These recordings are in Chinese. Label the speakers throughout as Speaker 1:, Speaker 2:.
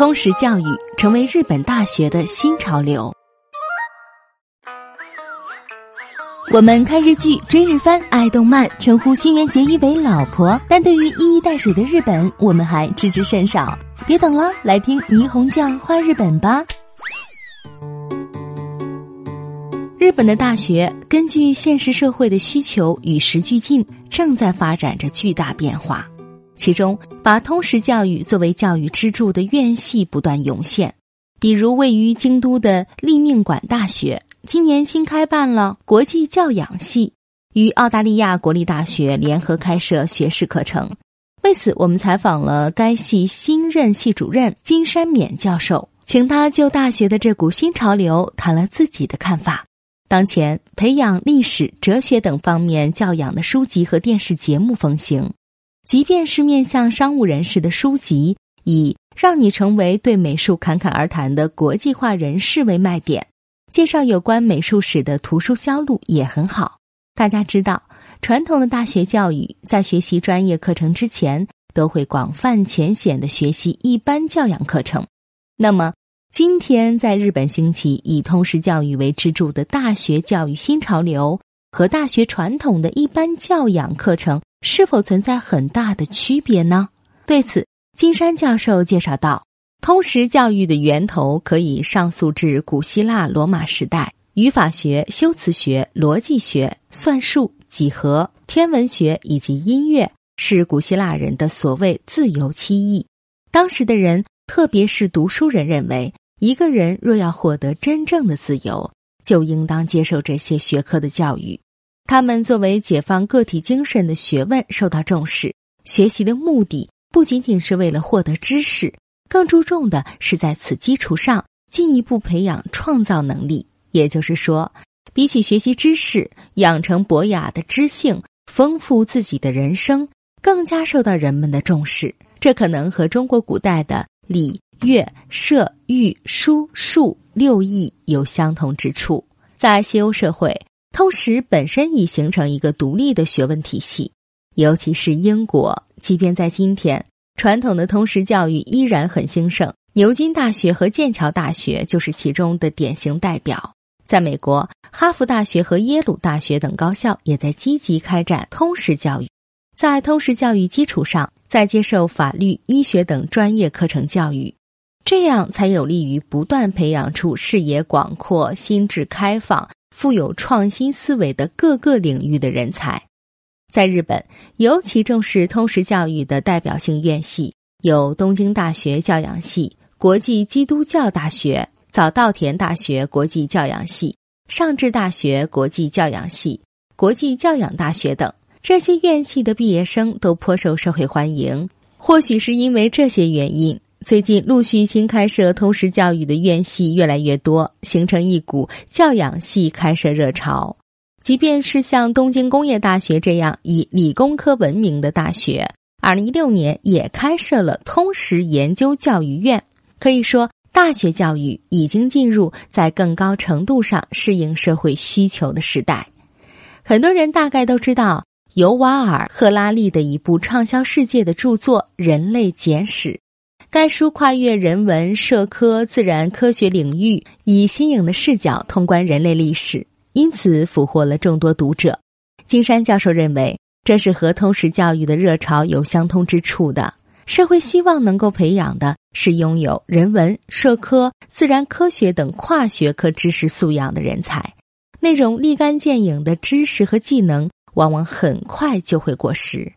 Speaker 1: 通识教育成为日本大学的新潮流。我们看日剧、追日番、爱动漫，称呼新垣结衣为老婆，但对于一衣带水的日本，我们还知之甚少。别等了，来听霓虹酱画日本吧。日本的大学根据现实社会的需求与时俱进，正在发展着巨大变化。其中，把通识教育作为教育支柱的院系不断涌现，比如位于京都的立命馆大学，今年新开办了国际教养系，与澳大利亚国立大学联合开设学士课程。为此，我们采访了该系新任系主任金山勉教授，请他就大学的这股新潮流谈了自己的看法。当前，培养历史、哲学等方面教养的书籍和电视节目风行，即便是面向商务人士的书籍，以让你成为对美术侃侃而谈的国际化人士为卖点，介绍有关美术史的图书销路也很好。大家知道，传统的大学教育在学习专业课程之前，都会广泛浅显的学习一般教养课程，那么。今天在日本兴起以通识教育为支柱的大学教育新潮流，和大学传统的一般教养课程是否存在很大的区别呢？对此，金山教授介绍道：通识教育的源头可以上溯至古希腊罗马时代，语法学、修辞学、逻辑学、算术、几何、天文学以及音乐是古希腊人的所谓自由期艺。当时的人，特别是读书人，认为。一个人若要获得真正的自由，就应当接受这些学科的教育。他们作为解放个体精神的学问受到重视。学习的目的不仅仅是为了获得知识，更注重的是在此基础上进一步培养创造能力。也就是说，比起学习知识，养成博雅的知性，丰富自己的人生，更加受到人们的重视。这可能和中国古代的礼。乐、射、御、书、数六艺有相同之处。在西欧社会，通识本身已形成一个独立的学问体系。尤其是英国，即便在今天，传统的通识教育依然很兴盛。牛津大学和剑桥大学就是其中的典型代表。在美国，哈佛大学和耶鲁大学等高校也在积极开展通识教育。在通识教育基础上，再接受法律、医学等专业课程教育。这样才有利于不断培养出视野广阔、心智开放、富有创新思维的各个领域的人才。在日本，尤其重视通识教育的代表性院系有东京大学教养系、国际基督教大学、早稻田大学国际教养系、上智大学国际教养系、国际教养大学等。这些院系的毕业生都颇受社会欢迎。或许是因为这些原因。最近陆续新开设通识教育的院系越来越多，形成一股教养系开设热潮。即便是像东京工业大学这样以理工科闻名的大学，二零一六年也开设了通识研究教育院。可以说，大学教育已经进入在更高程度上适应社会需求的时代。很多人大概都知道尤瓦尔·赫拉利的一部畅销世界的著作《人类简史》。该书跨越人文、社科、自然科学领域，以新颖的视角通关人类历史，因此俘获了众多读者。金山教授认为，这是和通识教育的热潮有相通之处的。社会希望能够培养的是拥有人文、社科、自然科学等跨学科知识素养的人才。那种立竿见影的知识和技能，往往很快就会过时。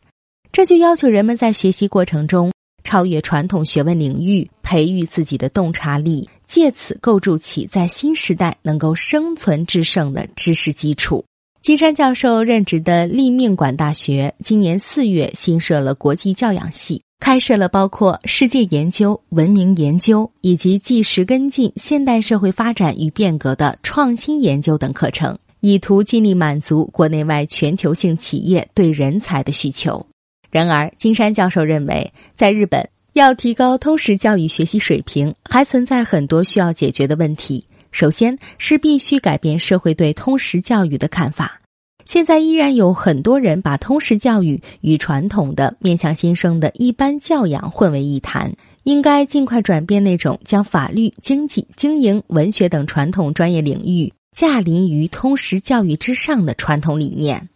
Speaker 1: 这就要求人们在学习过程中。超越传统学问领域，培育自己的洞察力，借此构筑起在新时代能够生存制胜的知识基础。金山教授任职的立命馆大学今年四月新设了国际教养系，开设了包括世界研究、文明研究以及纪实跟进现代社会发展与变革的创新研究等课程，以图尽力满足国内外全球性企业对人才的需求。然而，金山教授认为，在日本要提高通识教育学习水平，还存在很多需要解决的问题。首先是必须改变社会对通识教育的看法。现在依然有很多人把通识教育与传统的面向新生的一般教养混为一谈，应该尽快转变那种将法律、经济、经营、文学等传统专业领域驾临于通识教育之上的传统理念。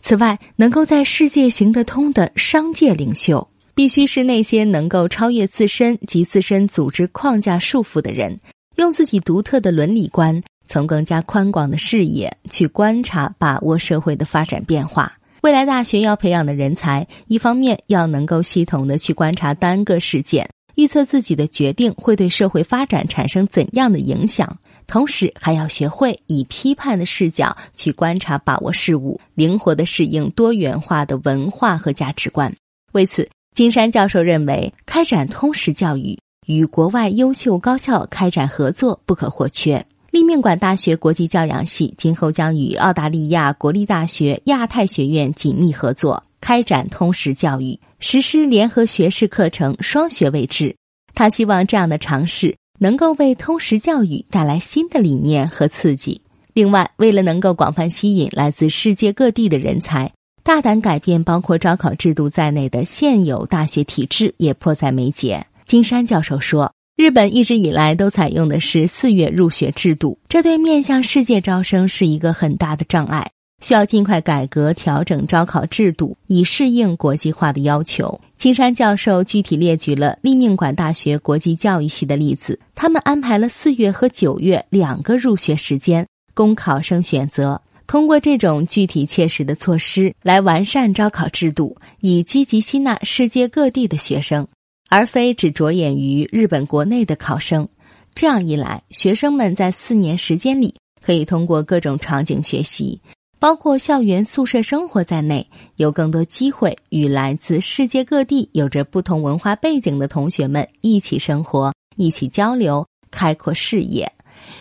Speaker 1: 此外，能够在世界行得通的商界领袖，必须是那些能够超越自身及自身组织框架束缚的人，用自己独特的伦理观，从更加宽广的视野去观察、把握社会的发展变化。未来大学要培养的人才，一方面要能够系统的去观察单个事件。预测自己的决定会对社会发展产生怎样的影响，同时还要学会以批判的视角去观察、把握事物，灵活的适应多元化的文化和价值观。为此，金山教授认为，开展通识教育与国外优秀高校开展合作不可或缺。立命馆大学国际教养系今后将与澳大利亚国立大学亚太学院紧密合作，开展通识教育。实施联合学士课程双学位制，他希望这样的尝试能够为通识教育带来新的理念和刺激。另外，为了能够广泛吸引来自世界各地的人才，大胆改变包括招考制度在内的现有大学体制也迫在眉睫。金山教授说：“日本一直以来都采用的是四月入学制度，这对面向世界招生是一个很大的障碍。”需要尽快改革调整招考制度，以适应国际化的要求。金山教授具体列举了立命馆大学国际教育系的例子，他们安排了四月和九月两个入学时间供考生选择。通过这种具体切实的措施来完善招考制度，以积极吸纳世界各地的学生，而非只着眼于日本国内的考生。这样一来，学生们在四年时间里可以通过各种场景学习。包括校园宿舍生活在内，有更多机会与来自世界各地、有着不同文化背景的同学们一起生活、一起交流，开阔视野。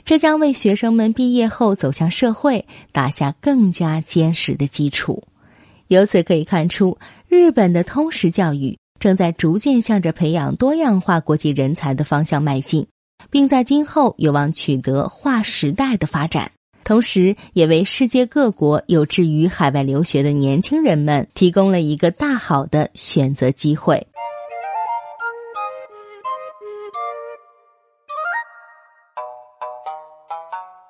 Speaker 1: 这将为学生们毕业后走向社会打下更加坚实的基础。由此可以看出，日本的通识教育正在逐渐向着培养多样化国际人才的方向迈进，并在今后有望取得划时代的发展。同时，也为世界各国有志于海外留学的年轻人们提供了一个大好的选择机会。